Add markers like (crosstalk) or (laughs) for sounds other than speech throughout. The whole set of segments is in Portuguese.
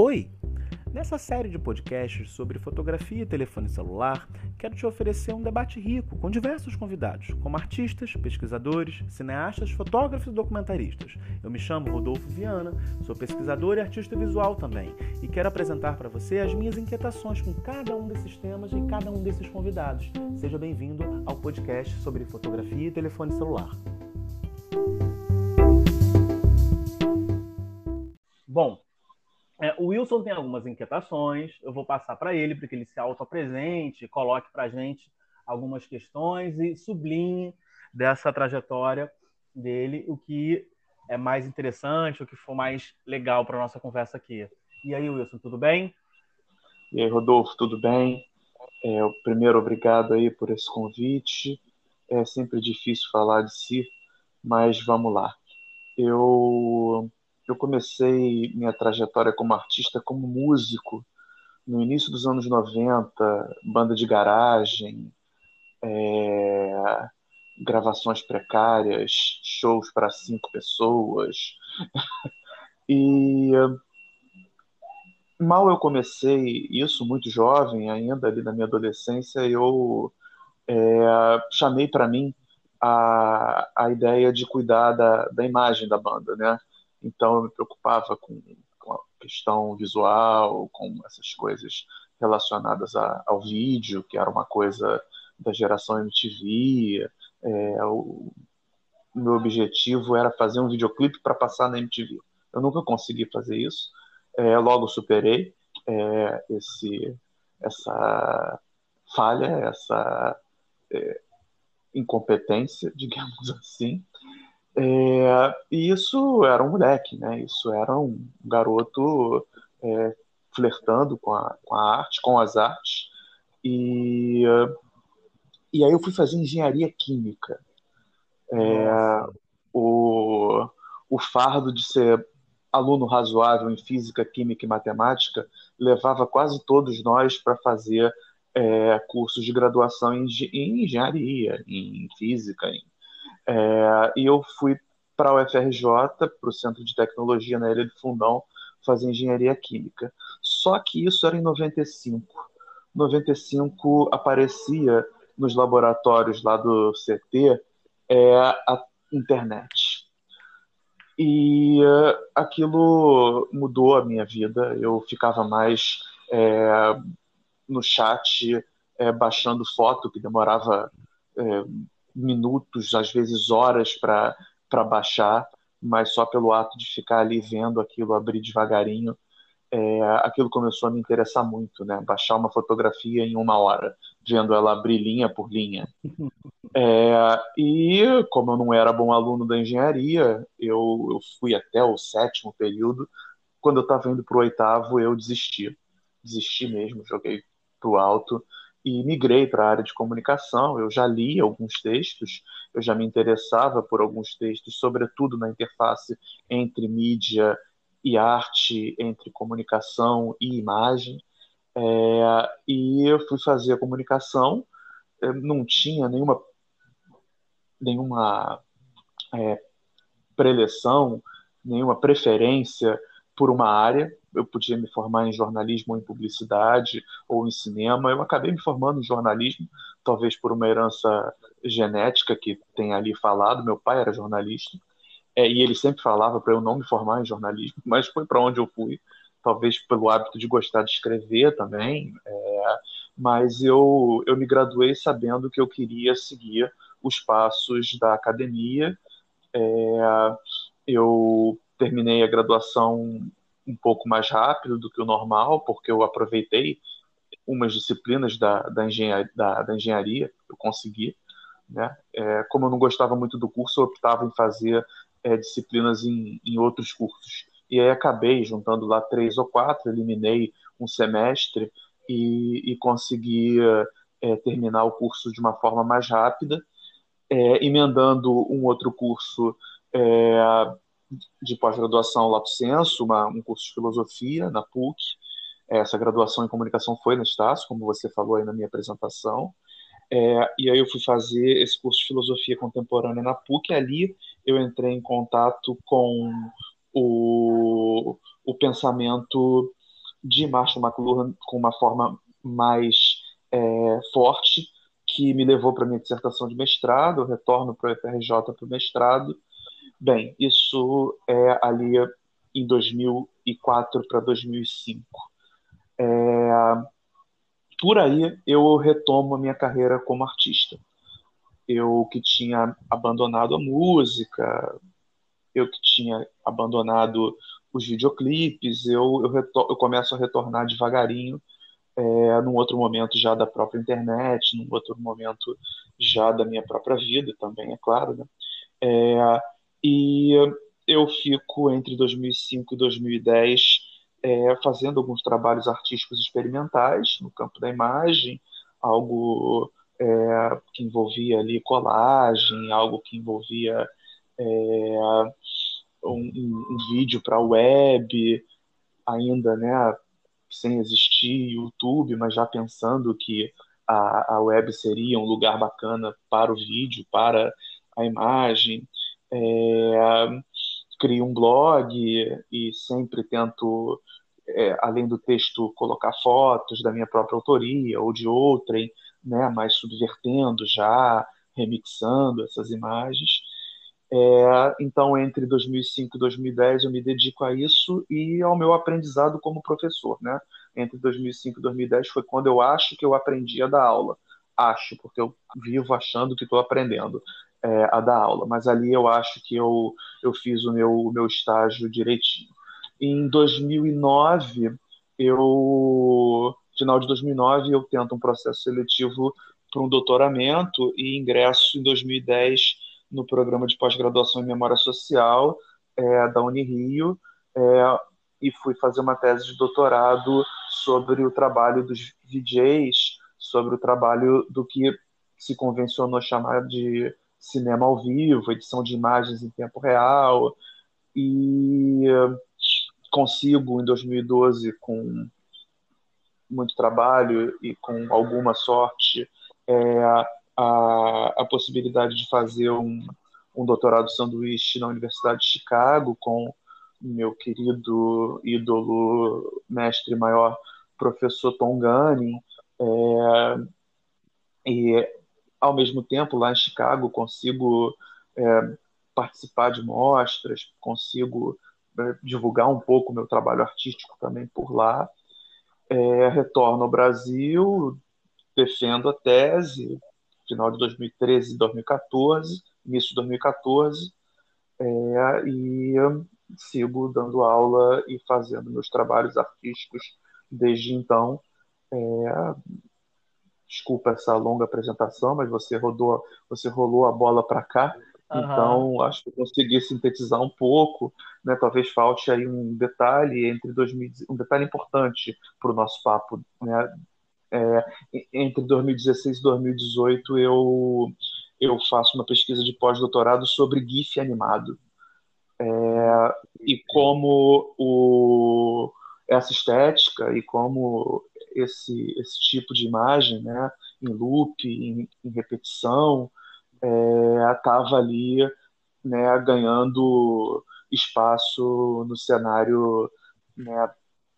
Oi! Nessa série de podcasts sobre fotografia e telefone celular, quero te oferecer um debate rico com diversos convidados, como artistas, pesquisadores, cineastas, fotógrafos e documentaristas. Eu me chamo Rodolfo Viana, sou pesquisador e artista visual também, e quero apresentar para você as minhas inquietações com cada um desses temas e cada um desses convidados. Seja bem-vindo ao podcast sobre fotografia e telefone celular. Bom, é, o Wilson tem algumas inquietações, eu vou passar para ele para que ele se auto-apresente, coloque para a gente algumas questões e sublinhe dessa trajetória dele o que é mais interessante, o que for mais legal para nossa conversa aqui. E aí, Wilson, tudo bem? E aí, Rodolfo, tudo bem? É, primeiro, obrigado aí por esse convite. É sempre difícil falar de si, mas vamos lá. Eu eu comecei minha trajetória como artista como músico no início dos anos 90, banda de garagem, é, gravações precárias, shows para cinco pessoas. (laughs) e mal eu comecei isso, muito jovem, ainda ali na minha adolescência, eu é, chamei para mim a, a ideia de cuidar da, da imagem da banda, né? Então eu me preocupava com, com a questão visual, com essas coisas relacionadas a, ao vídeo, que era uma coisa da geração MTV. É, o meu objetivo era fazer um videoclipe para passar na MTV. Eu nunca consegui fazer isso. É, logo superei é, esse, essa falha, essa é, incompetência, (laughs) digamos assim. É, e isso era um moleque, né? Isso era um garoto é, flertando com a, com a arte, com as artes. E, e aí eu fui fazer engenharia química. É, o, o fardo de ser aluno razoável em física, química e matemática levava quase todos nós para fazer é, cursos de graduação em, em engenharia, em física, em é, e eu fui para o UFRJ, para o Centro de Tecnologia na Ilha do Fundão, fazer engenharia química. Só que isso era em 95. 95 aparecia nos laboratórios lá do CT é, a internet. E uh, aquilo mudou a minha vida. Eu ficava mais é, no chat, é, baixando foto, que demorava é, minutos, às vezes horas para baixar, mas só pelo ato de ficar ali vendo aquilo abrir devagarinho, é, aquilo começou a me interessar muito, né? Baixar uma fotografia em uma hora, vendo ela abrir linha por linha. (laughs) É, e como eu não era bom aluno da engenharia, eu, eu fui até o sétimo período. Quando eu estava indo para o oitavo, eu desisti. Desisti mesmo, joguei pro alto e migrei para a área de comunicação. Eu já li alguns textos, eu já me interessava por alguns textos, sobretudo na interface entre mídia e arte, entre comunicação e imagem. É, e eu fui fazer a comunicação, não tinha nenhuma, nenhuma é, preleção, nenhuma preferência por uma área eu podia me formar em jornalismo ou em publicidade ou em cinema. Eu acabei me formando em jornalismo, talvez por uma herança genética que tem ali falado. Meu pai era jornalista é, e ele sempre falava para eu não me formar em jornalismo, mas foi para onde eu fui. Talvez pelo hábito de gostar de escrever também, é, mas eu, eu me graduei sabendo que eu queria seguir os passos da academia. É, eu terminei a graduação um pouco mais rápido do que o normal, porque eu aproveitei umas disciplinas da, da, engenharia, da, da engenharia, eu consegui. Né? É, como eu não gostava muito do curso, eu optava em fazer é, disciplinas em, em outros cursos. E aí acabei juntando lá três ou quatro, eliminei um semestre e, e consegui é, terminar o curso de uma forma mais rápida, é, emendando um outro curso é, de pós-graduação Lato Senso, uma, um curso de filosofia na PUC. Essa graduação em comunicação foi na Estácio, como você falou aí na minha apresentação. É, e aí eu fui fazer esse curso de filosofia contemporânea na PUC. E ali eu entrei em contato com o, o pensamento de Marshall McLuhan com uma forma mais é, forte, que me levou para minha dissertação de mestrado, eu retorno para o FRJ para o mestrado. Bem, isso é ali em 2004 para 2005. É, por aí eu retomo a minha carreira como artista. Eu que tinha abandonado a música, eu que tinha abandonado os videoclipes, eu, eu, eu começo a retornar devagarinho é, num outro momento já da própria internet, num outro momento já da minha própria vida também, é claro. Né? É, e eu fico entre 2005 e 2010 é, fazendo alguns trabalhos artísticos experimentais no campo da imagem, algo é, que envolvia ali colagem, algo que envolvia é, um, um, vídeo para a web, ainda, né, sem existir YouTube, mas já pensando que a, a web seria um lugar bacana para o vídeo, para a imagem. É, crio um blog e sempre tento, é, além do texto, colocar fotos da minha própria autoria ou de outrem, né, mas subvertendo já, remixando essas imagens. É, então, entre 2005 e 2010, eu me dedico a isso e ao meu aprendizado como professor. Né? Entre 2005 e 2010 foi quando eu acho que eu aprendi a dar aula. Acho, porque eu vivo achando que estou aprendendo é, a dar aula, mas ali eu acho que eu, eu fiz o meu, meu estágio direitinho. Em 2009, eu, final de 2009, eu tento um processo seletivo para um doutoramento e ingresso em 2010 no programa de pós-graduação em Memória Social é, da Unirio é, e fui fazer uma tese de doutorado sobre o trabalho dos VJs, sobre o trabalho do que se convencionou chamar de cinema ao vivo, edição de imagens em tempo real, e consigo, em 2012, com muito trabalho e com alguma sorte, é, a, a possibilidade de fazer um, um doutorado sanduíche na Universidade de Chicago com meu querido ídolo, mestre maior, professor Tom Gunning. É, e, ao mesmo tempo, lá em Chicago, consigo é, participar de mostras, consigo é, divulgar um pouco o meu trabalho artístico também por lá. É, retorno ao Brasil, defendo a tese, final de 2013 e 2014, início de 2014, é, e sigo dando aula e fazendo meus trabalhos artísticos desde então. É, desculpa essa longa apresentação, mas você rodou, você rolou a bola para cá. Uhum. Então, acho que consegui sintetizar um pouco, né? Talvez falte aí um detalhe entre 2000, um detalhe importante para o nosso papo, né? É, entre 2016 e 2018 eu, eu faço uma pesquisa de pós-doutorado sobre GIF animado. É, e como o, essa estética e como esse, esse tipo de imagem, né, em loop, em, em repetição, estava é, ali né, ganhando espaço no cenário né,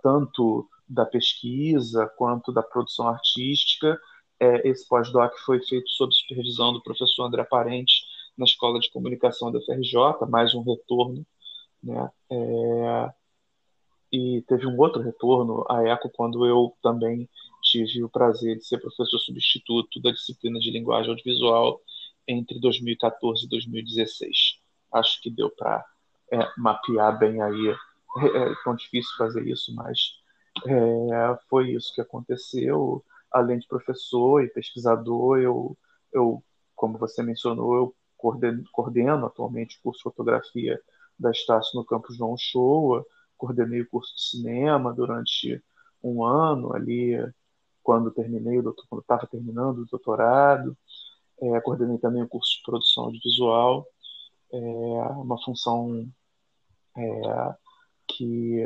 tanto da pesquisa quanto da produção artística. É, esse pós-doc foi feito sob supervisão do professor André Parente na Escola de Comunicação da FRJ, mais um retorno. Né? É, e teve um outro retorno à ECO quando eu também tive o prazer de ser professor substituto da disciplina de linguagem audiovisual entre 2014 e 2016. Acho que deu para é, mapear bem aí. É, é tão difícil fazer isso, mas é, foi isso que aconteceu. Além de professor e pesquisador, eu, eu como você mencionou, eu coordeno, coordeno atualmente o curso de fotografia da Estácio no campus João Shoa, coordenei o curso de cinema durante um ano ali, quando terminei, quando estava terminando o doutorado, é, coordenei também o curso de produção audiovisual, é, uma função é, que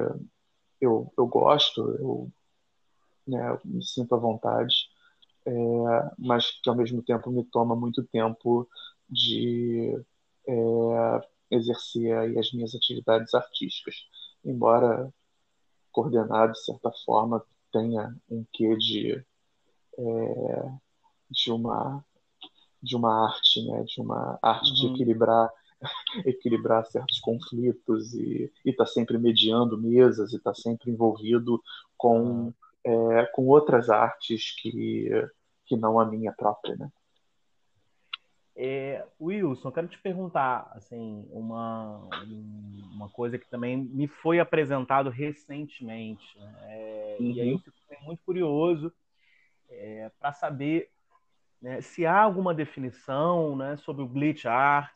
eu, eu gosto, eu, né, eu me sinto à vontade, é, mas que ao mesmo tempo me toma muito tempo de é, exercer as minhas atividades artísticas. Embora coordenado, de certa forma, tenha um quê de, é, de, uma, de uma arte, né? de uma arte uhum. de equilibrar (laughs) equilibrar certos conflitos e está sempre mediando mesas e está sempre envolvido com, é, com outras artes que, que não a minha própria, né? É, Wilson, quero te perguntar assim uma, uma coisa que também me foi apresentado recentemente né? é, uhum. e aí eu fico muito curioso é, para saber né, se há alguma definição né, sobre o glitch art,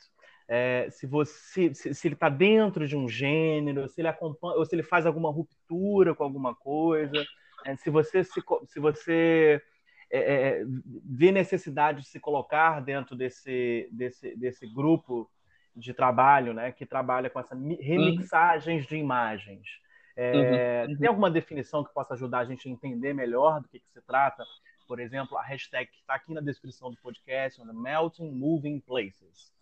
é, se você se, se ele está dentro de um gênero, se ele acompanha ou se ele faz alguma ruptura com alguma coisa, é, se você se, se você é, é, vê necessidade de se colocar dentro desse, desse, desse grupo de trabalho, né, que trabalha com essas remixagens uhum. de imagens. É, uhum. Tem alguma definição que possa ajudar a gente a entender melhor do que, que se trata? Por exemplo, a hashtag que está aqui na descrição do podcast, Melting Moving Places.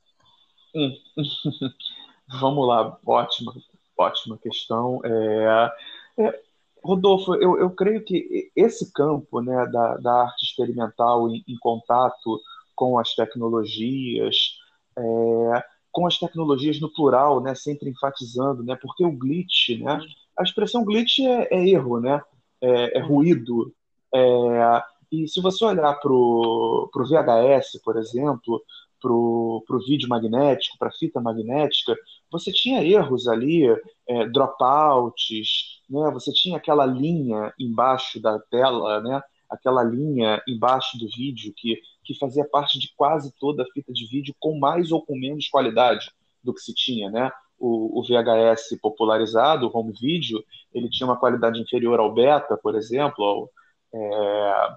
Hum. (laughs) Vamos lá, ótima, ótima questão. É, é, Rodolfo, eu, eu creio que esse campo né, da, da arte experimental em, em contato com as tecnologias, é, com as tecnologias no plural, né, sempre enfatizando, né, porque o glitch, né, a expressão glitch é, é erro, né, é, é ruído. É, e se você olhar para o VHS, por exemplo, para o vídeo magnético, para a fita magnética, você tinha erros ali, é, dropouts, né? você tinha aquela linha embaixo da tela, né? aquela linha embaixo do vídeo que, que fazia parte de quase toda a fita de vídeo com mais ou com menos qualidade do que se tinha, né? O, o VHS popularizado, o home video, ele tinha uma qualidade inferior ao beta, por exemplo, ao, é,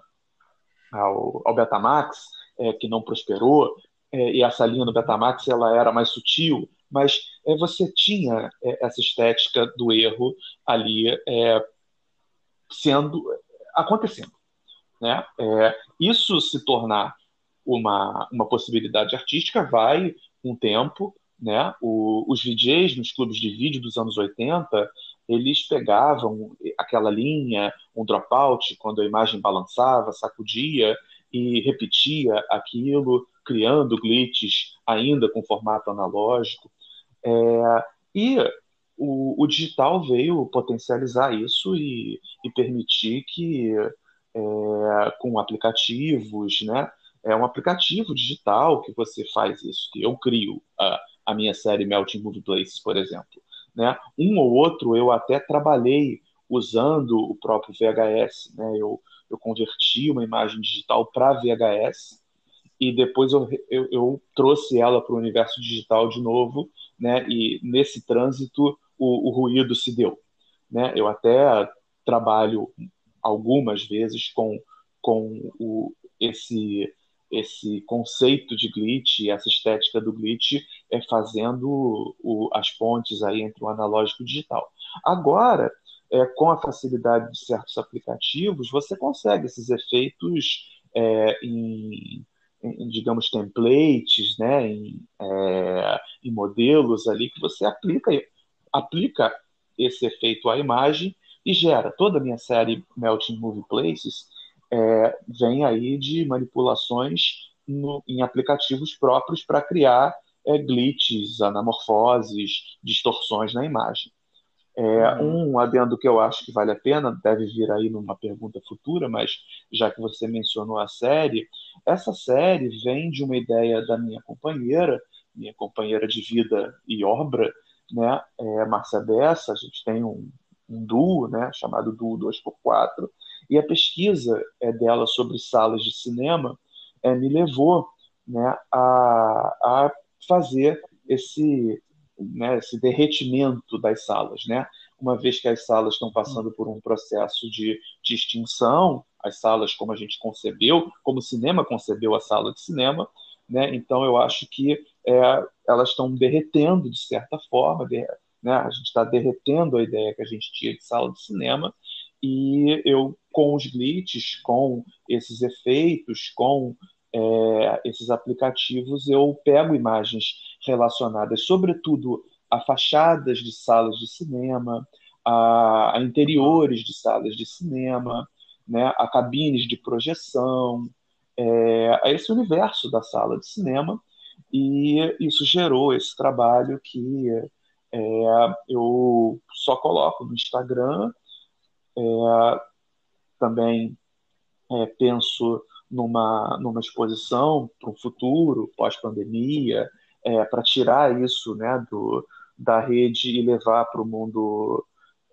ao, ao Betamax, é, que não prosperou é, e essa linha do Betamax ela era mais sutil, mas é, você tinha é, essa estética do erro ali é, sendo acontecendo, né? É, isso se tornar uma, uma possibilidade artística vai um tempo, né? O, os DJs nos clubes de vídeo dos anos 80 eles pegavam aquela linha, um dropout, quando a imagem balançava, sacudia e repetia aquilo criando glitches ainda com formato analógico. É, e o, o, digital veio potencializar isso e, e permitir que, é, com aplicativos, né, é um aplicativo digital que você faz isso, que eu crio a, a minha série Melting Movie Places, por exemplo. Né? Um ou outro eu até trabalhei usando o próprio VHS. Né? Eu, eu converti uma imagem digital para VHS e depois eu, eu, eu trouxe ela para o universo digital de novo, né? E nesse trânsito o, o, ruído se deu, né? Eu até trabalho algumas vezes com, com o, esse esse conceito de glitch, essa estética do glitch, é fazendo o, as pontes aí entre o analógico e o digital. Agora, é, com a facilidade de certos aplicativos, você consegue esses efeitos é, em em, digamos, templates, né, em, é, em, modelos ali que você aplica, aplica esse efeito à imagem e gera. Toda a minha série Melting Movie Places é, vem aí de manipulações no, em aplicativos próprios para criar é, glitches, anamorfoses, distorções na imagem. É, uhum. um adendo que eu acho que vale a pena, deve vir aí numa pergunta futura, mas já que você mencionou a série, essa série vem de uma ideia da minha companheira, minha companheira de vida e obra, né, é, Márcia Bessa, a gente tem um, um duo, né, chamado Duo 2x4, e a pesquisa é, dela sobre salas de cinema é, me levou né, a, a fazer esse né, esse derretimento das salas, né? Uma vez que as salas estão passando por um processo de, de extinção, as salas como a gente concebeu, como o cinema concebeu a sala de cinema, né? Então eu acho que é, elas estão derretendo de certa forma, de, né? A gente está derretendo a ideia que a gente tinha de sala de cinema e eu com os glitches, com esses efeitos, com é, esses aplicativos, eu pego imagens relacionadas, sobretudo, a fachadas de salas de cinema, a, a interiores de salas de cinema, né, a cabines de projeção, é, a esse universo da sala de cinema, e isso gerou esse trabalho que é, eu só coloco no Instagram. É, também é, penso numa, numa exposição para o futuro, pós-pandemia, é, para tirar isso né, do, da rede e levar para o mundo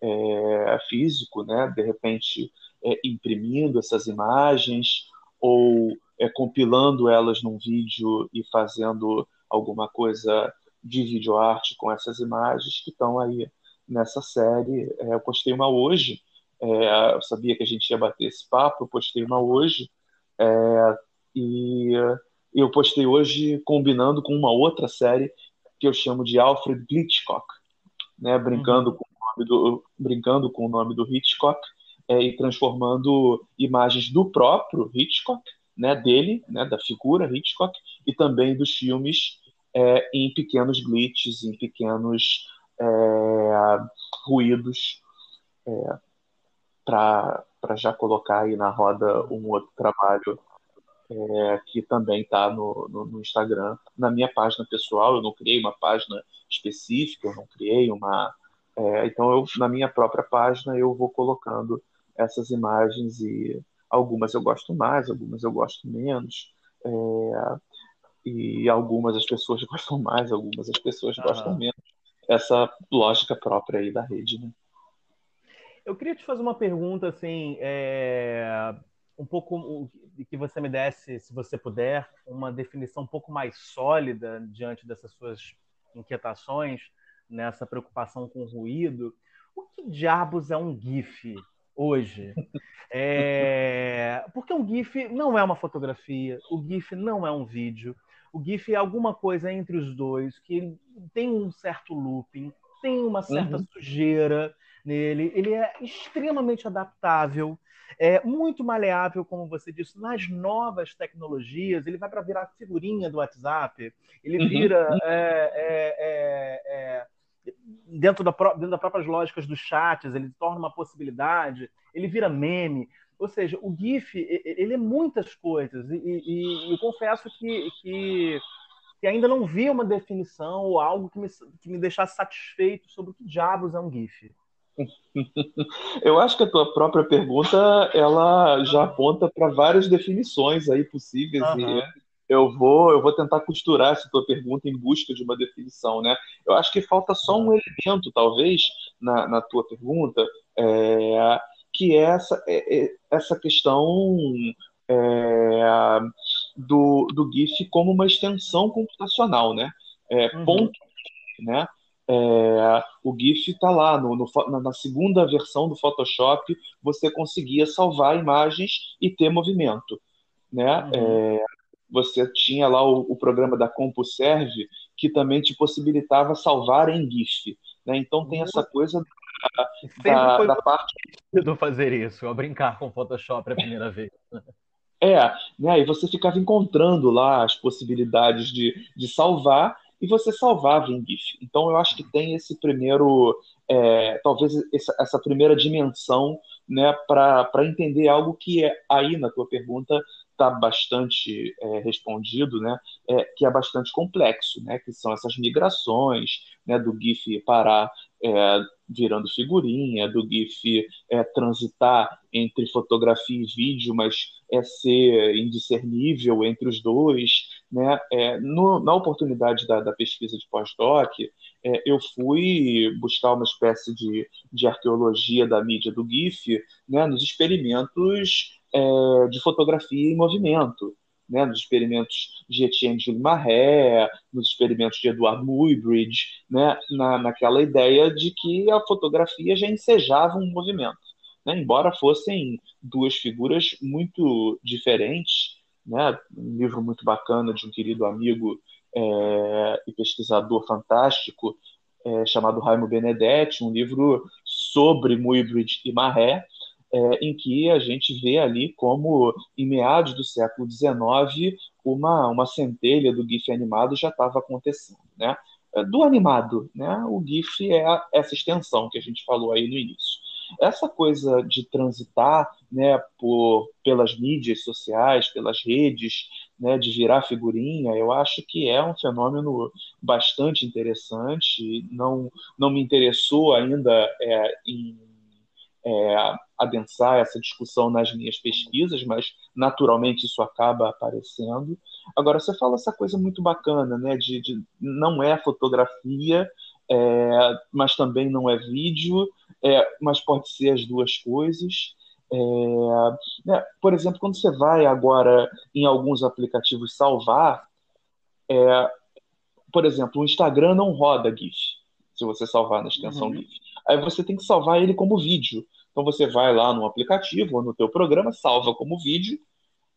é, físico, né? de repente é, imprimindo essas imagens ou é, compilando elas num vídeo e fazendo alguma coisa de videoarte com essas imagens que estão aí nessa série. É, eu postei uma hoje, é, eu sabia que a gente ia bater esse papo, eu postei uma hoje, é, e eu postei hoje combinando com uma outra série que eu chamo de Alfred Hitchcock, né, brincando, uhum. com nome do, brincando com o nome do Hitchcock é, e transformando imagens do próprio Hitchcock, né, dele, né, da figura Hitchcock, e também dos filmes é, em pequenos glitches, em pequenos é, ruídos, é, para já colocar aí na roda um outro trabalho é, que também está no, no, no, Instagram, na minha página pessoal. Eu não criei uma página específica, eu não criei uma. É, então, eu, na minha própria página, eu vou colocando essas imagens e algumas eu gosto mais, algumas eu gosto menos. É, e algumas as pessoas (laughs) gostam mais, algumas as pessoas gostam menos. Essa lógica própria aí da rede, né? Eu queria te fazer uma pergunta, assim, é um pouco que você me desse, se você puder, uma definição um pouco mais sólida diante dessas suas inquietações, nessa preocupação com o ruído. O que diabos é um GIF hoje? É... Porque um GIF não é uma fotografia, o GIF não é um vídeo, o GIF é alguma coisa entre os dois, que tem um certo looping, tem uma certa uhum. sujeira nele, ele é extremamente adaptável é muito maleável, como você disse, nas novas tecnologias. Ele vai para virar figurinha do WhatsApp, ele uhum. vira uhum. é, é, é, dentro, da, dentro das próprias lógicas dos chats, ele torna uma possibilidade, ele vira meme. Ou seja, o GIF ele é muitas coisas e, e, e eu confesso que, que, que, ainda não vi uma definição ou algo que me, que me deixasse satisfeito sobre o que diabos é um GIF. (laughs) Eu acho que a tua própria pergunta ela já aponta para várias definições aí possíveis uhum. e eu vou eu vou tentar costurar essa tua pergunta em busca de uma definição, né? Eu acho que falta só um elemento talvez na, na tua pergunta é, que é essa é, é essa questão é, do, do GIF como uma extensão computacional, né? É, uhum. Ponto, né? É, o GIF está lá, no, no, na segunda versão do Photoshop, você conseguia salvar imagens e ter movimento. Né? Uhum. É, você tinha lá o, o, programa da CompuServe, que também te possibilitava salvar em GIF. Né? Então tem essa uhum. coisa da, da, foi da parte. fazer isso, brincar com o Photoshop a primeira vez. É, né? E você ficava encontrando lá as possibilidades de, de salvar e você salvava em GIF. Então eu acho que tem esse primeiro, é, talvez essa, essa, primeira dimensão, né, para entender algo que é aí na tua pergunta está bastante é, respondido, né, é, que é bastante complexo, né, que são essas migrações, né, do GIF parar é, virando figurinha, do GIF é, transitar entre fotografia e vídeo, mas é ser indiscernível entre os dois. Né? É, no, na oportunidade da, da pesquisa de pós-doc, é, eu fui buscar uma espécie de, de arqueologia da mídia do GIF né, nos experimentos é, de fotografia em movimento né, nos experimentos de Etienne Gilles Maré, nos experimentos de Edward Muybridge, né, na, naquela ideia de que a fotografia já ensejava um movimento. Né, embora fossem duas figuras muito diferentes, né, um livro muito bacana de um querido amigo é, e pesquisador fantástico é, chamado Raimo Benedetti, um livro sobre Muybridge e Maré, é, em que a gente vê ali como, em meados do século XIX, uma, uma centelha do GIF animado já estava acontecendo. Né? do animado, né? O GIF é essa extensão que a gente falou aí no início. Essa coisa de transitar né, por, pelas mídias sociais, pelas redes, né, de virar figurinha, eu acho que é um fenômeno bastante interessante. Não, não me interessou ainda é, em é, adensar essa discussão nas minhas pesquisas, mas naturalmente isso acaba aparecendo. Agora, você fala essa coisa muito bacana, né, de, de não é fotografia, é, mas também não é vídeo, é, mas pode ser as duas coisas. É, né, por exemplo, quando você vai agora em alguns aplicativos salvar, é, por exemplo, o Instagram não roda GIF, se você salvar na extensão uhum. GIF. Aí você tem que salvar ele como vídeo. Então você vai lá no aplicativo ou no teu programa, salva como vídeo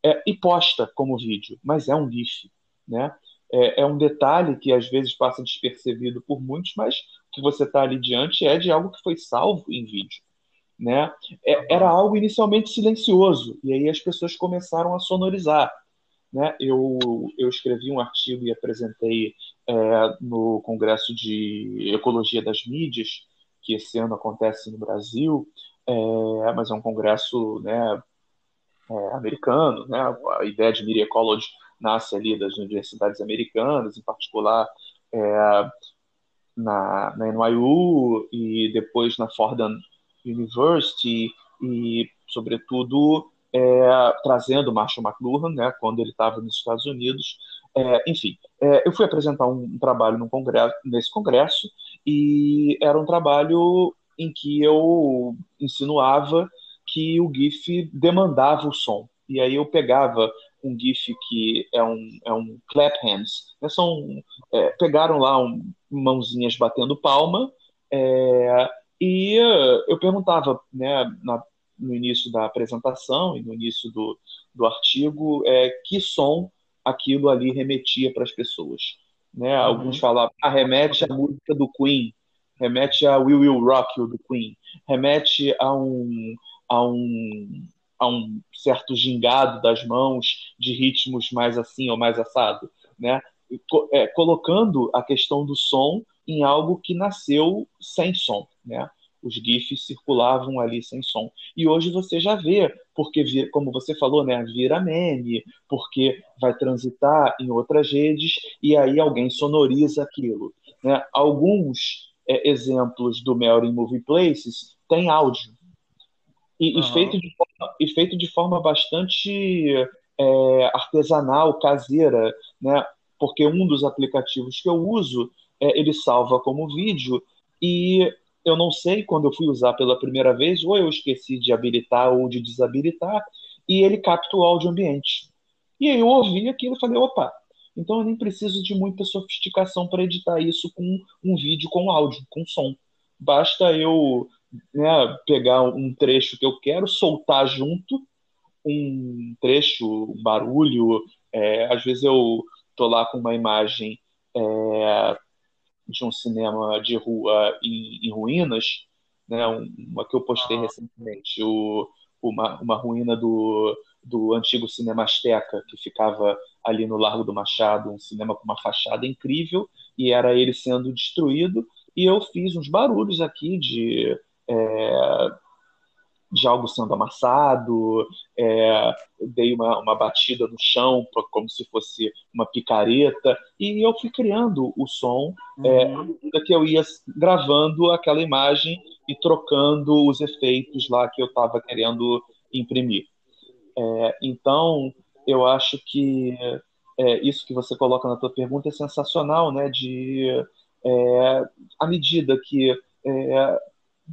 é, e posta como vídeo, mas é um GIF, né? É, é, um detalhe que às vezes passa despercebido por muitos, mas que você está ali diante é de algo que foi salvo em vídeo. Né? É, era algo inicialmente silencioso, e aí as pessoas começaram a sonorizar. Né? Eu, eu escrevi um artigo e apresentei é, no Congresso de Ecologia das Mídias, que esse ano acontece no Brasil, é, mas é um congresso né, é, americano, né? a ideia de Media Ecology nasce ali das universidades americanas, em particular é, na, na NYU e depois na Fordham University e, sobretudo, é, trazendo Marshall McLuhan, né, quando ele estava nos Estados Unidos. É, enfim, é, eu fui apresentar um, um trabalho congresso, nesse congresso e era um trabalho em que eu insinuava que o GIF demandava o som. E aí eu pegava um GIF que é um, é um clap hands. Né? São, é, pegaram lá um, mãozinhas batendo palma é, e eu perguntava né, na, no início da apresentação e no início do, do artigo é, que som aquilo ali remetia para as pessoas. Né? Uhum. Alguns falavam, ah, remete à música do Queen, remete a We Will Rock You do Queen, remete a um, a um a um certo gingado das mãos de ritmos mais assim ou mais assado, né? É, colocando a questão do som em algo que nasceu sem som, né? Os GIFs circulavam ali sem som. E hoje você já vê, porque, como você falou, né, vira meme, porque vai transitar em outras redes e aí alguém sonoriza aquilo. Né? Alguns é, exemplos do Melody Movie Places têm áudio, e, uhum. e, feito, de forma, e feito de forma bastante é, artesanal, caseira, né? Porque um dos aplicativos que eu uso, é, ele salva como vídeo e eu não sei quando eu fui usar pela primeira vez, ou eu esqueci de habilitar ou de desabilitar, e ele capta o áudio ambiente. E aí eu ouvi aquilo e falei, opa, então eu nem preciso de muita sofisticação para editar isso com um vídeo com áudio, com som. Basta eu né, pegar um trecho que eu quero, soltar junto um trecho, um barulho. É, às vezes eu tô lá com uma imagem é, de um cinema de rua em, em ruínas, né, uma que eu postei ah. recentemente, o, uma, uma ruína do, do antigo cinema Azteca, que ficava ali no Largo do Machado, um cinema com uma fachada incrível, e era ele sendo destruído, e eu fiz uns barulhos aqui de é, de algo sendo amassado, é, dei uma, uma batida no chão como se fosse uma picareta, e eu fui criando o som é, uhum. é, que eu ia gravando aquela imagem e trocando os efeitos lá que eu estava querendo imprimir. É, então, eu acho que é, isso que você coloca na tua pergunta é sensacional, né? De é, à medida que é,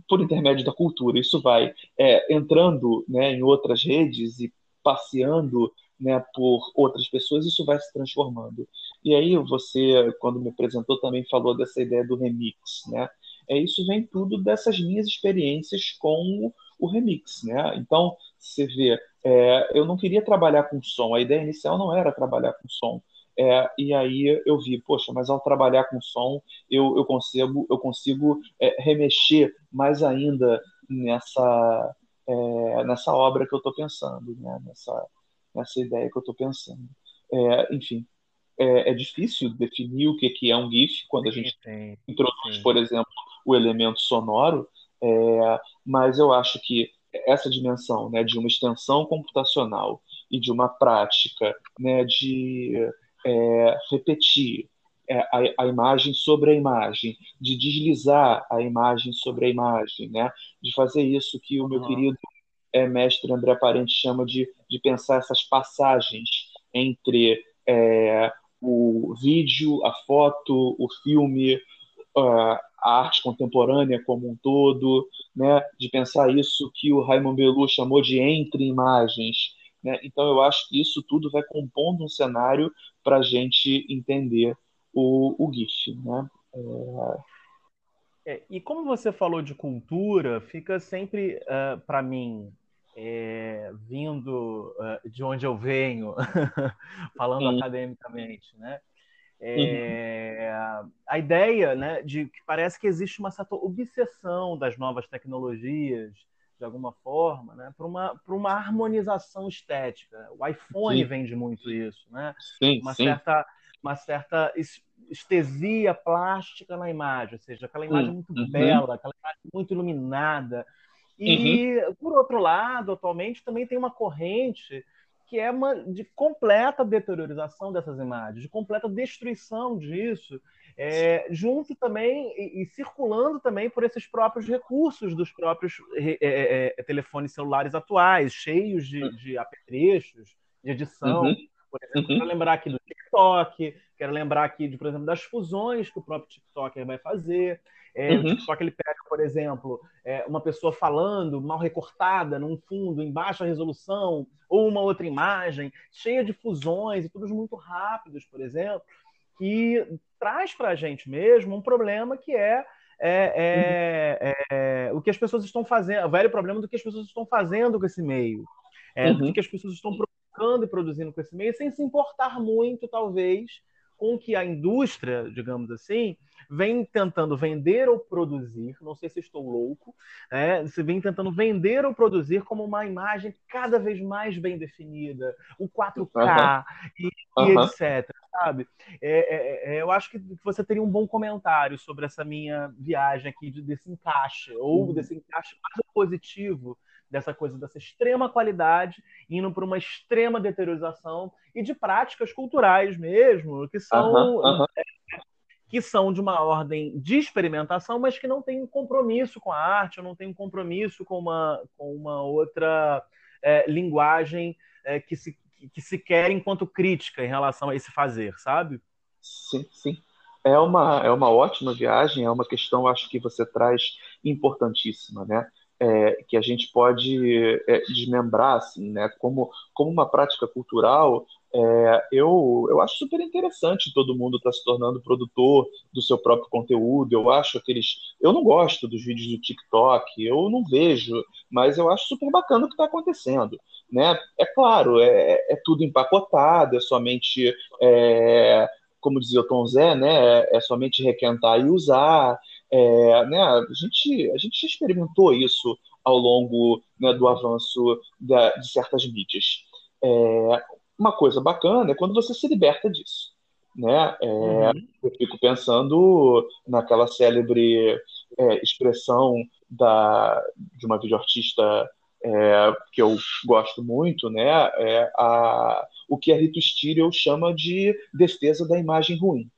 por intermédio da cultura. Isso vai é, entrando né, em outras redes e passeando né, por outras pessoas, isso vai se transformando. E aí você, quando me apresentou, também falou dessa ideia do remix, né? É, isso vem tudo dessas minhas experiências com o remix, né? Então, você vê, é, eu não queria trabalhar com som, a ideia inicial não era trabalhar com som, é, e aí eu vi, poxa, mas ao trabalhar com som, eu, eu consigo, eu consigo é, remexer mais ainda nessa, é, nessa obra que eu estou pensando, né? nessa, nessa ideia que eu estou pensando. É, enfim, é, é, difícil definir o que, que é um GIF quando a gente sim, introduz, sim. por exemplo, o elemento sonoro, é, mas eu acho que essa dimensão né, de uma extensão computacional e de uma prática né, de é, repetir é, a, a, imagem sobre a imagem, de deslizar a imagem sobre a imagem, né, de fazer isso que o meu uhum. querido é, mestre André Parente chama de, de pensar essas passagens entre é, o vídeo, a foto, o filme, a arte contemporânea como um todo, né, de pensar isso que o Raymond Bellu chamou de entre imagens. Né? Então, eu acho que isso tudo vai compondo um cenário para a gente entender o, o GIF. Né? É... É, e como você falou de cultura, fica sempre, uh, para mim, é, vindo uh, de onde eu venho, (laughs) falando Sim. academicamente, né? É, uhum. A ideia né, de que parece que existe uma certa obsessão das novas tecnologias, de alguma forma, né, para uma, uma harmonização estética. O iPhone sim. vende muito isso, né? Sim, uma sim. certa uma certa estesia plástica na imagem, ou seja, aquela imagem muito uhum. bela, aquela imagem muito iluminada. E, uhum. por outro lado, atualmente também tem uma corrente que é uma de completa deteriorização dessas imagens, de completa destruição disso, é, junto também e, e, circulando também por esses próprios recursos dos próprios é, é, é, telefones celulares atuais, cheios de, uhum. de apetrechos, de edição. Uhum. Por exemplo, uhum. quero lembrar aqui do TikTok, quero lembrar aqui, de, por exemplo, das fusões que o próprio TikToker vai fazer. É, uhum. O TikTok ele pega, por exemplo, é, uma pessoa falando mal recortada num fundo em baixa resolução, ou uma outra imagem cheia de fusões e todos muito rápidos, por exemplo, que traz para a gente mesmo um problema que é é, é, é, o que as pessoas estão fazendo, o velho problema do que as pessoas estão fazendo com esse meio, é, uhum. do que as pessoas estão provocando e produzindo com esse meio, sem se importar muito, talvez, com que a indústria, digamos assim, vem tentando vender ou produzir, não sei se estou louco, né? se vem tentando vender ou produzir como uma imagem cada vez mais bem definida, o 4K uhum. e, uhum. e, etc. Sabe? É, é, é, eu acho que você teria um bom comentário sobre essa minha viagem aqui de, desse encaixe, ou uhum. desse encaixe mais positivo dessa coisa dessa extrema qualidade indo para uma extrema deteriorização e de práticas culturais mesmo que são que são de uma ordem de experimentação, mas que não tem um compromisso com a arte, não tem um compromisso com uma, com uma outra é, linguagem é, que, se, que se quer enquanto crítica em relação a esse fazer, sabe? Sim, sim. É uma, é uma ótima viagem, é uma questão, acho que você traz importantíssima, né? É, que a gente pode é, desmembrar, assim, né? Como, como uma prática cultural, é, eu, eu acho super interessante todo mundo estar tá se tornando produtor do seu próprio conteúdo. Eu acho aqueles. Eu não gosto dos vídeos do TikTok, eu não vejo, mas eu acho super bacana o que está acontecendo. Né? É claro, é, é tudo empacotado, é somente. É, como dizia o Tom Zé, né, é somente requentar e usar. É, né, a, gente, a gente experimentou isso ao longo né, do avanço da, de certas mídias. É, uma coisa bacana é quando você se liberta disso. Né? É, uhum. Eu fico pensando naquela célebre é, expressão da, de uma videoartista é, que eu gosto muito, né? É a, o que a Rito Stirel chama de defesa da imagem ruim.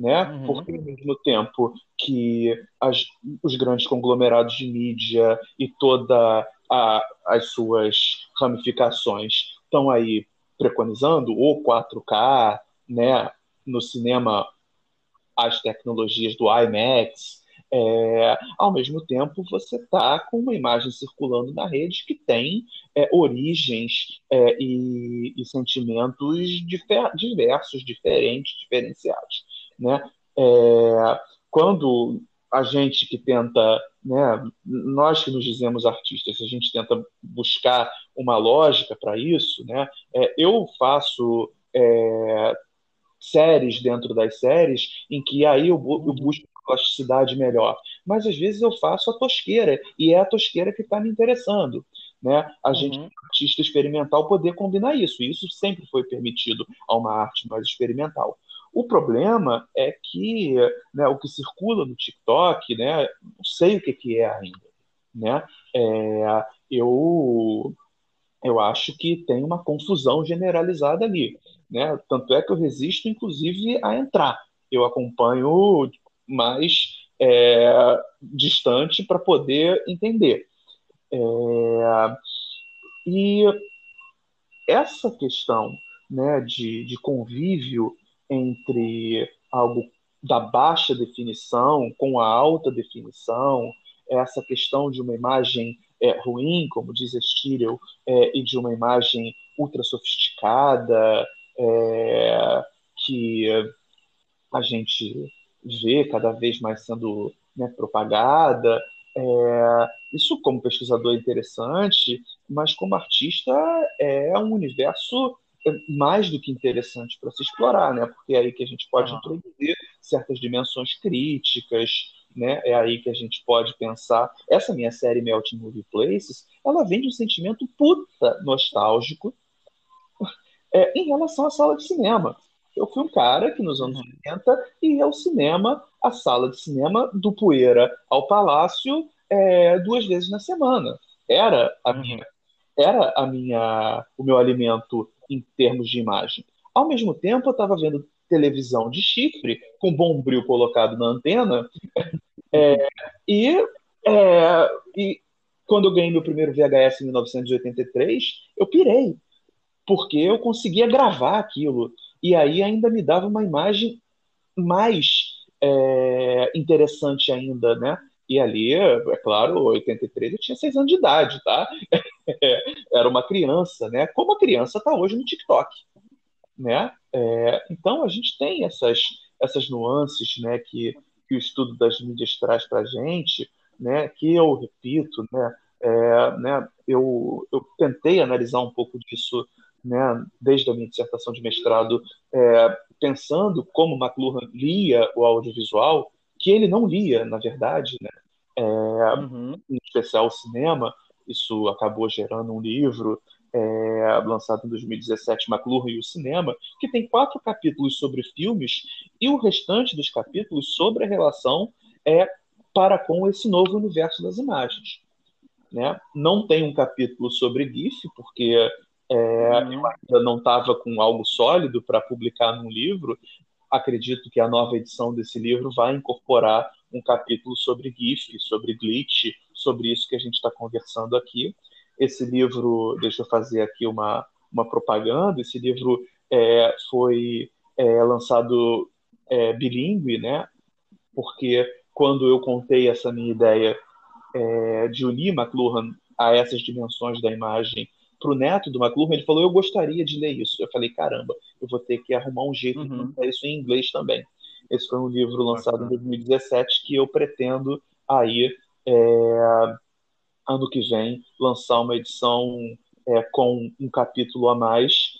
Né? Uhum. Porque ao mesmo tempo que as, os grandes conglomerados de mídia e toda a, as suas ramificações estão aí preconizando o 4K, né, no cinema as tecnologias do IMAX, é, ao mesmo tempo você está com uma imagem circulando na rede que tem é, origens é, e, e, sentimentos difer diversos, diferentes, diferenciados. Né? É, quando a gente que tenta, né, nós que nos dizemos artistas, a gente tenta buscar uma lógica para isso, né, é, eu faço é, séries dentro das séries em que aí eu, eu busco uma plasticidade melhor, mas às vezes eu faço a tosqueira e é a tosqueira que está me interessando. né, a gente, uhum. artista experimental, poder combinar isso. Isso sempre foi permitido a uma arte mais experimental. O problema é que né, o que circula no TikTok, né, não sei o que, que é ainda. Né? É, eu, eu acho que tem uma confusão generalizada ali. Né? Tanto é que eu resisto, inclusive, a entrar. Eu acompanho mais é, distante para poder entender. É, e essa questão né, de, de convívio entre algo da baixa definição com a alta definição, essa questão de uma imagem é, ruim, como diz Stirel, é, e de uma imagem ultra sofisticada, é, que a gente vê cada vez mais sendo né, propagada. É, isso, como pesquisador, é interessante, mas como artista, é um universo mais do que interessante para se explorar, né? Porque é aí que a gente pode introduzir certas dimensões críticas, né? É aí que a gente pode pensar. Essa minha série Melting Movie Places, ela vem de um sentimento puta nostálgico é, em relação à sala de cinema. Eu fui um cara que nos anos 80 uhum. ia ao cinema, a sala de cinema do Poeira ao Palácio, é, duas vezes na semana. Era a uhum. minha, era a minha, o meu alimento em termos de imagem. Ao mesmo tempo, eu estava vendo televisão de chifre com bombril colocado na antena (laughs) é, e, é, e quando eu ganhei meu primeiro VHS em 1983, eu pirei porque eu conseguia gravar aquilo e aí ainda me dava uma imagem mais é, interessante ainda, né? E ali, é claro, 83 eu tinha seis anos de idade, tá? (laughs) (laughs) Era uma criança, né? Como a criança está hoje no TikTok, né? É, então a gente tem essas essas nuances, né? Que, que o estudo das mídias traz para gente, né? Que eu repito, né? É, né eu, eu tentei analisar um pouco disso né, desde a minha dissertação de mestrado, é, pensando como McLuhan lia o audiovisual, que ele não lia, na verdade, né, é, uhum. em especial o cinema. Isso acabou gerando um livro é, lançado em 2017, McLuhan e o Cinema, que tem quatro capítulos sobre filmes e o restante dos capítulos sobre a relação é para com esse novo universo das imagens. Né? Não tem um capítulo sobre GIF, porque é, uhum. Eu ainda não estava com algo sólido para publicar num livro. Acredito que a nova edição desse livro vai incorporar um capítulo sobre GIF, sobre glitch, sobre isso que a gente está conversando aqui. Esse livro, deixa eu fazer aqui uma, uma propaganda, esse livro é, foi é, lançado é, bilíngue, né? Porque quando eu contei essa minha ideia é, de unir McLuhan a essas dimensões da imagem pro neto do McLuhan, ele falou, eu gostaria de ler isso. Eu falei, caramba, eu vou ter que arrumar um jeito uhum. de ler isso em inglês também. Esse foi um livro lançado em 2017 que eu pretendo aí, é, ano que vem, lançar uma edição é, com um capítulo a mais,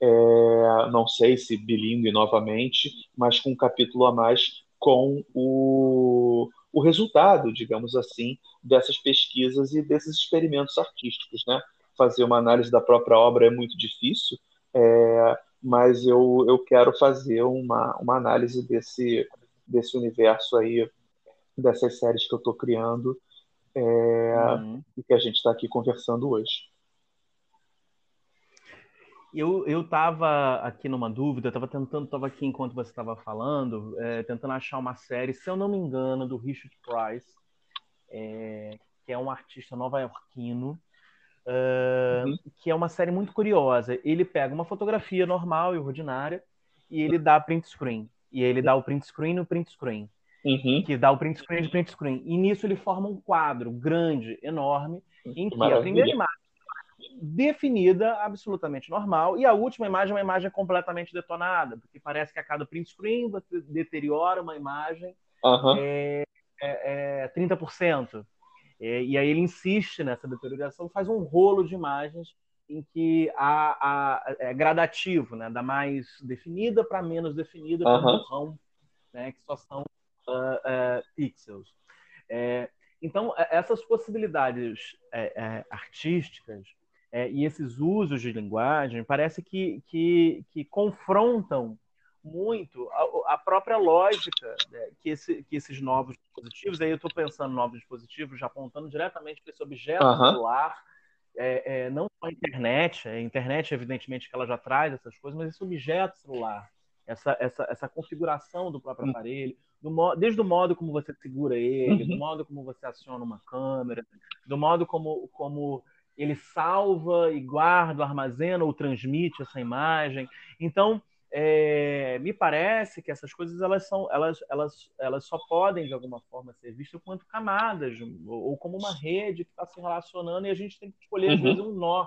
é, não sei se bilíngue novamente, mas com um capítulo a mais com o, o resultado, digamos assim, dessas pesquisas e desses experimentos artísticos, né? fazer uma análise da própria obra é muito difícil, é, mas eu, eu quero fazer uma, uma análise desse, desse universo aí, dessas séries que eu estou criando é, uhum. e que a gente está aqui conversando hoje. Eu, eu tava aqui numa dúvida, estava tentando, estava aqui enquanto você estava falando, é, tentando achar uma série, se eu não me engano, do Richard Price, é, que é um artista nova-iorquino, uh, uhum. que é uma série muito curiosa. Ele pega uma fotografia normal e ordinária e ele dá print screen. E ele dá o print screen no print screen. Uhum. Que dá o print screen de print screen. E nisso ele forma um quadro grande, enorme, em que Maravilha. a primeira imagem definida, absolutamente normal, e a última imagem é uma imagem completamente detonada, porque parece que a cada print screen você deteriora uma imagem uhum. é, é, é 30%. É, e aí ele insiste nessa deterioração, faz um rolo de imagens em que a, a, é gradativo, né? da mais definida para menos definida, para uhum. borrão, né? que só são uh, pixels. É, Então, é, essas possibilidades é, artísticas e esses usos de linguagem parece que, que, que confrontam muito a, a própria lógica né, que, esse, que esses novos dispositivos, aí eu estou pensando novos dispositivos, já apontando diretamente para esse objeto uhum. celular, é, é, não só a internet, a internet, evidentemente, que ela já traz essas coisas, mas esse objeto celular, essa, essa, essa configuração do próprio uhum. aparelho, do, desde o modo como você segura ele, uhum. do modo como você aciona uma câmera, do modo como, como ele salva e guarda, armazena ou transmite essa imagem. Então, é, me parece que essas coisas elas são elas, elas, elas só podem de alguma forma ser vistas quanto camadas ou, ou como uma rede que está se relacionando e a gente tem que escolher uhum. às vezes um nó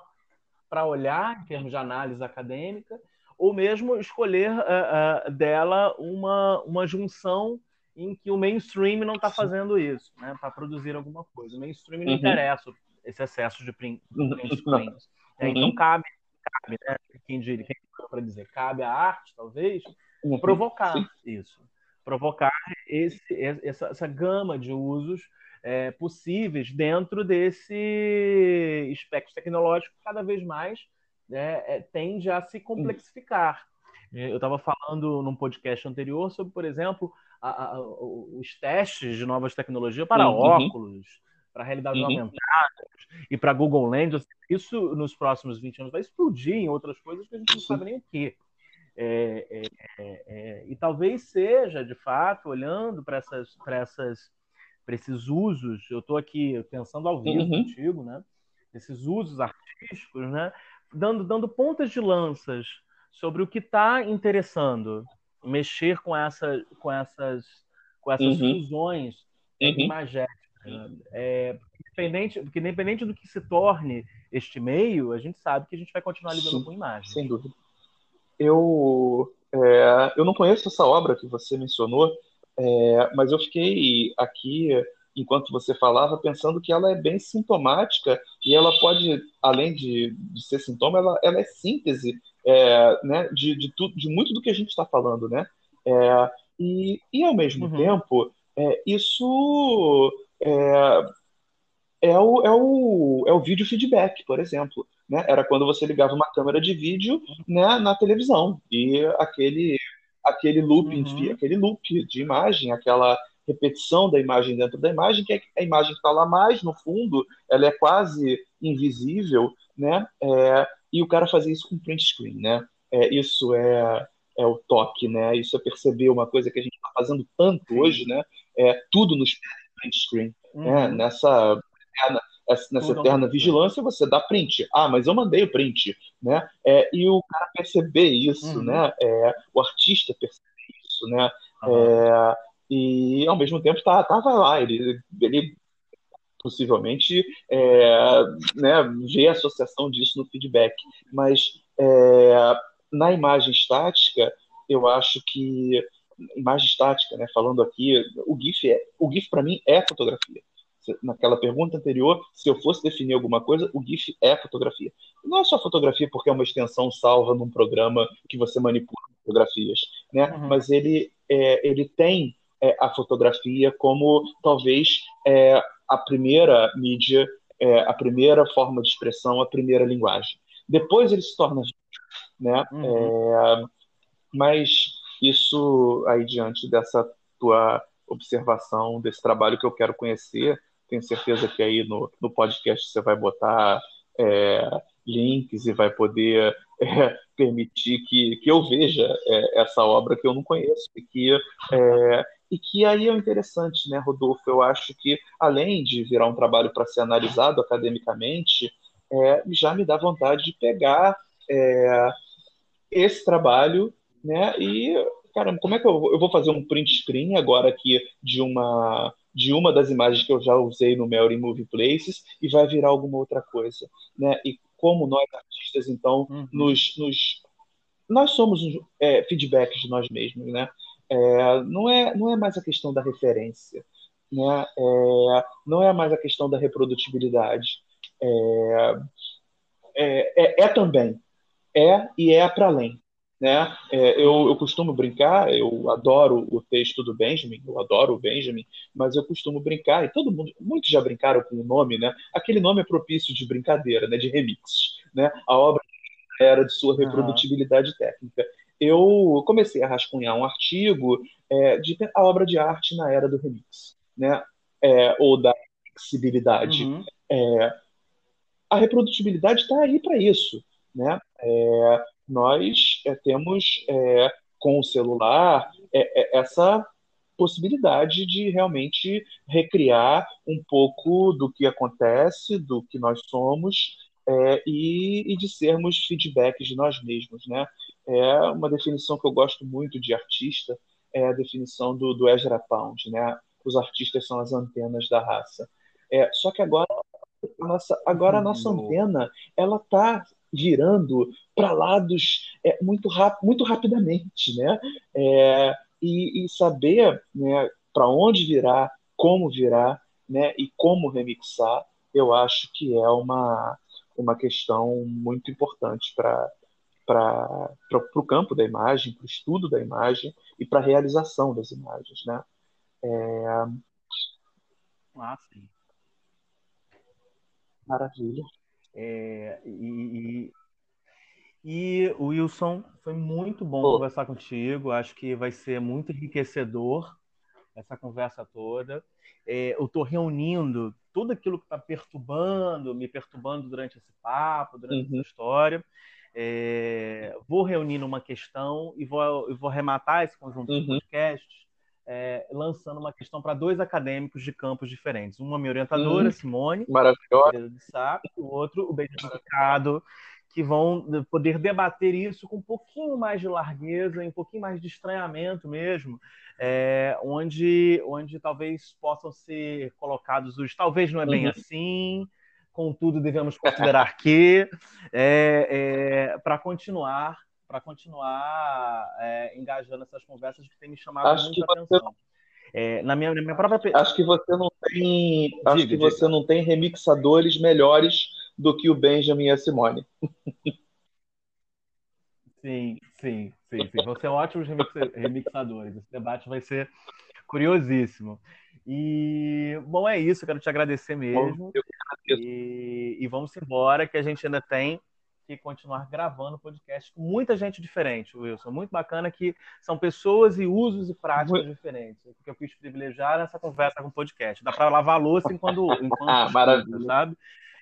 para olhar em termos de análise acadêmica ou mesmo escolher uh, uh, dela uma, uma junção em que o mainstream não está fazendo isso, né, para produzir alguma coisa. O mainstream não uhum. interessa esse excesso de print, print uhum. screens. É, então uhum. cabe, cabe né, quem diria, quem para dizer, cabe à arte, talvez, uhum. provocar Sim. isso. Provocar esse, essa, essa gama de usos é, possíveis dentro desse espectro tecnológico que cada vez mais né, é, tende a se complexificar. Eu estava falando num podcast anterior sobre, por exemplo, a, a, os testes de novas tecnologias para uhum. óculos, para realidade uhum. aumentada e para Google Lens. Isso nos próximos 20 anos vai explodir em outras coisas que a gente não sabe nem o que. É, é, é, é, e talvez seja, de fato, olhando para essas, essas, esses usos, eu estou aqui pensando ao vivo uhum. contigo, né? Esses usos artísticos, né? Dando, dando pontas de lanças sobre o que está interessando, mexer com, essa, com essas, com essas uhum. fusões uhum. imagéticas é, independente, porque independente do que se torne este meio, a gente sabe que a gente vai continuar lidando Sim, com imagens. Sem dúvida. Eu, é, eu não conheço essa obra que você mencionou, é, mas eu fiquei aqui, enquanto você falava, pensando que ela é bem sintomática e ela pode, além de, de ser sintoma, ela, ela é síntese é, né, de, de, tudo, de muito do que a gente está falando. Né? É, e, e, ao mesmo uhum. tempo, é, isso é, é, o, é, o, é o vídeo feedback, por exemplo. Né? Era quando você ligava uma câmera de vídeo né, na televisão e aquele, aquele loop, uhum. aquele loop de imagem, aquela repetição da imagem dentro da imagem, que é a imagem está lá mais no fundo, ela é quase invisível, né? É, e o cara fazia isso com print screen, né? É, isso é, é o toque, né? Isso é perceber uma coisa que a gente está fazendo tanto hoje, né? É, tudo nos print screen. Né? Uhum. Né? Nessa, nessa eterna vigilância, você dá print. Ah, mas eu mandei o print. Né? É, e o cara perceber isso, uhum. né? É, o artista perceber isso, né? Uhum. É, e ao mesmo tempo tá, tava lá, ele, ele possivelmente é, né, vê a associação disso no feedback. Mas é, na imagem estática, eu acho que imagem estática, né? Falando aqui, o GIF é, o GIF para mim é fotografia. Naquela pergunta anterior, se eu fosse definir alguma coisa, o GIF é fotografia. Não é só fotografia porque é uma extensão salva num programa que você manipula fotografias, né? Uhum. Mas ele é, ele tem é, a fotografia como talvez é, a primeira mídia, é, a primeira forma de expressão, a primeira linguagem. Depois ele se torna né? Uhum. É, mas isso aí diante dessa tua observação, desse trabalho que eu quero conhecer, tenho certeza que aí no, no podcast você vai botar é, links e vai poder é, (laughs) permitir que, que eu veja é, essa obra que eu não conheço e que é, e que aí é interessante, né, Rodolfo? Eu acho que além de virar um trabalho para ser analisado academicamente, é, já me dá vontade de pegar é, esse trabalho né? E, caramba, como é que eu, eu vou fazer um print screen agora aqui de uma de uma das imagens que eu já usei no Melody Movie Places e vai virar alguma outra coisa, né? E como nós artistas, então, uhum. nos, nos nós somos é, feedbacks de nós mesmos, né? É, não é não é mais a questão da referência, né? É, não é mais a questão da reprodutibilidade. É, é, é, é também é e é para além Né? É, eu, eu costumo brincar, eu adoro o texto do Benjamin, eu adoro o Benjamin, mas eu costumo brincar, e todo mundo, muitos já brincaram com o nome, né? Aquele nome é propício de brincadeira, né? de remix. Né? A obra era de sua reprodutibilidade uhum. técnica. Eu comecei a rascunhar um artigo é, de a obra de arte na era do remix, né? É, ou da flexibilidade. Uhum. É, a reprodutibilidade está aí para isso, né? É, nós é, temos é, com o celular é, essa possibilidade de realmente recriar um pouco do que acontece, do que nós somos é, e, e, de sermos feedbacks de nós mesmos, né? É uma definição que eu gosto muito de artista é a definição do, do Ezra Pound, né? Os artistas são as antenas da raça. É, só que agora a nossa, agora a nossa antena ela está girando para lados é, muito, rap, muito rapidamente, né? É, e, e, saber né, para onde virar, como virar, né? E como remixar, eu acho que é uma uma questão muito importante para para o campo da imagem, para o estudo da imagem e para a realização das imagens, né? É... Ah, sim. Maravilha. É, e, e, e, Wilson, foi muito bom conversar contigo. Acho que vai ser muito enriquecedor essa conversa toda. É, eu estou reunindo tudo aquilo que está perturbando, me perturbando durante esse papo, durante uhum. essa história. É, vou reunir numa questão e vou, vou rematar esse conjunto uhum. de podcasts é, lançando uma questão para dois acadêmicos de campos diferentes. Uma minha orientadora, uhum. Simone, maravilhosa, de o outro, o Ricardo, que vão poder debater isso com um pouquinho mais de largueza, um pouquinho mais de estranhamento mesmo, é, onde, onde talvez possam ser colocados os talvez não é bem uhum. assim, contudo devemos considerar que, (laughs) é, é, para continuar para continuar é, engajando essas conversas que tem me chamado acho muita atenção. Você... É, na, minha, na minha própria acho que você não tem diga, acho que diga. você não tem remixadores melhores do que o Benjamin e a Simone. Sim, sim, sim, sim. Vão ser ótimos remixadores. Esse debate vai ser curiosíssimo. E, bom, é isso. Quero te agradecer mesmo. E, e vamos embora, que a gente ainda tem que continuar gravando podcast com muita gente diferente, Wilson. Muito bacana que são pessoas e usos e práticas Muito... diferentes. Que eu quis privilegiar nessa conversa com o podcast. Dá para lavar louça enquanto, (laughs) enquanto ah, maravilha. sabe?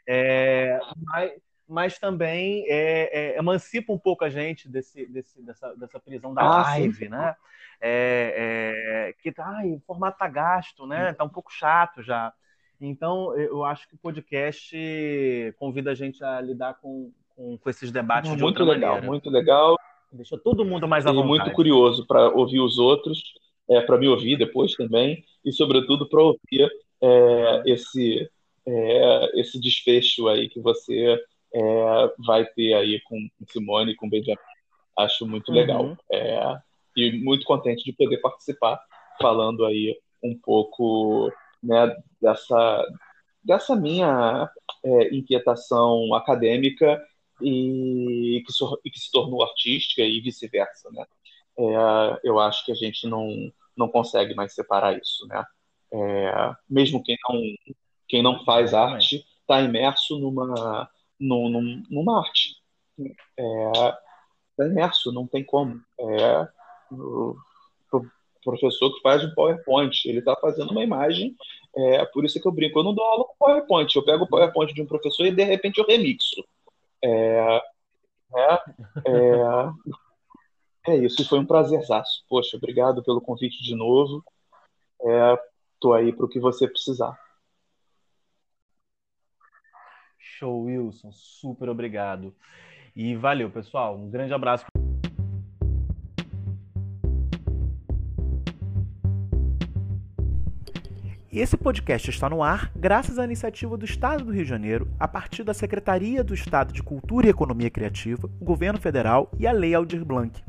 É, mas, mas também é, é, emancipa um pouco a gente desse, desse, dessa, dessa prisão da ah, live, sim. né? É, é, que tá, ai, o formato tá gasto, né? Tá um pouco chato já. Então, eu acho que o podcast convida a gente a lidar com, com, com esses debates muito de outra legal, maneira. Muito legal. Deixa todo mundo mais à e vontade. muito curioso para ouvir os outros, é, para me ouvir depois também, e sobretudo para ouvir é, esse, é, esse desfecho aí que você é, vai ter aí com Simone e com Benjamin. Acho muito uhum. legal. É, e muito contente de poder participar, falando aí um pouco né, dessa, dessa minha é, inquietação acadêmica e que, so, e que, se tornou artística e vice-versa, né? É, eu acho que a gente não, não consegue mais separar isso, né? É, mesmo quem não, quem não faz arte está imerso numa, num, numa arte. Está é, imerso, não tem como. É, o, o professor que faz um PowerPoint, ele está fazendo uma imagem, é por isso que eu brinco, eu não dou aula com PowerPoint, eu pego o PowerPoint de um professor e de repente eu remixo. É, é, é, é isso, foi um prazerzaço. Poxa, obrigado pelo convite de novo. É, tô aí para o que você precisar. Show, Wilson. Super obrigado. E valeu, pessoal. Um grande abraço. Esse podcast está no ar graças à iniciativa do Estado do Rio de Janeiro, a partir da Secretaria do Estado de Cultura e Economia Criativa, o Governo Federal e a Lei Aldir Blanc.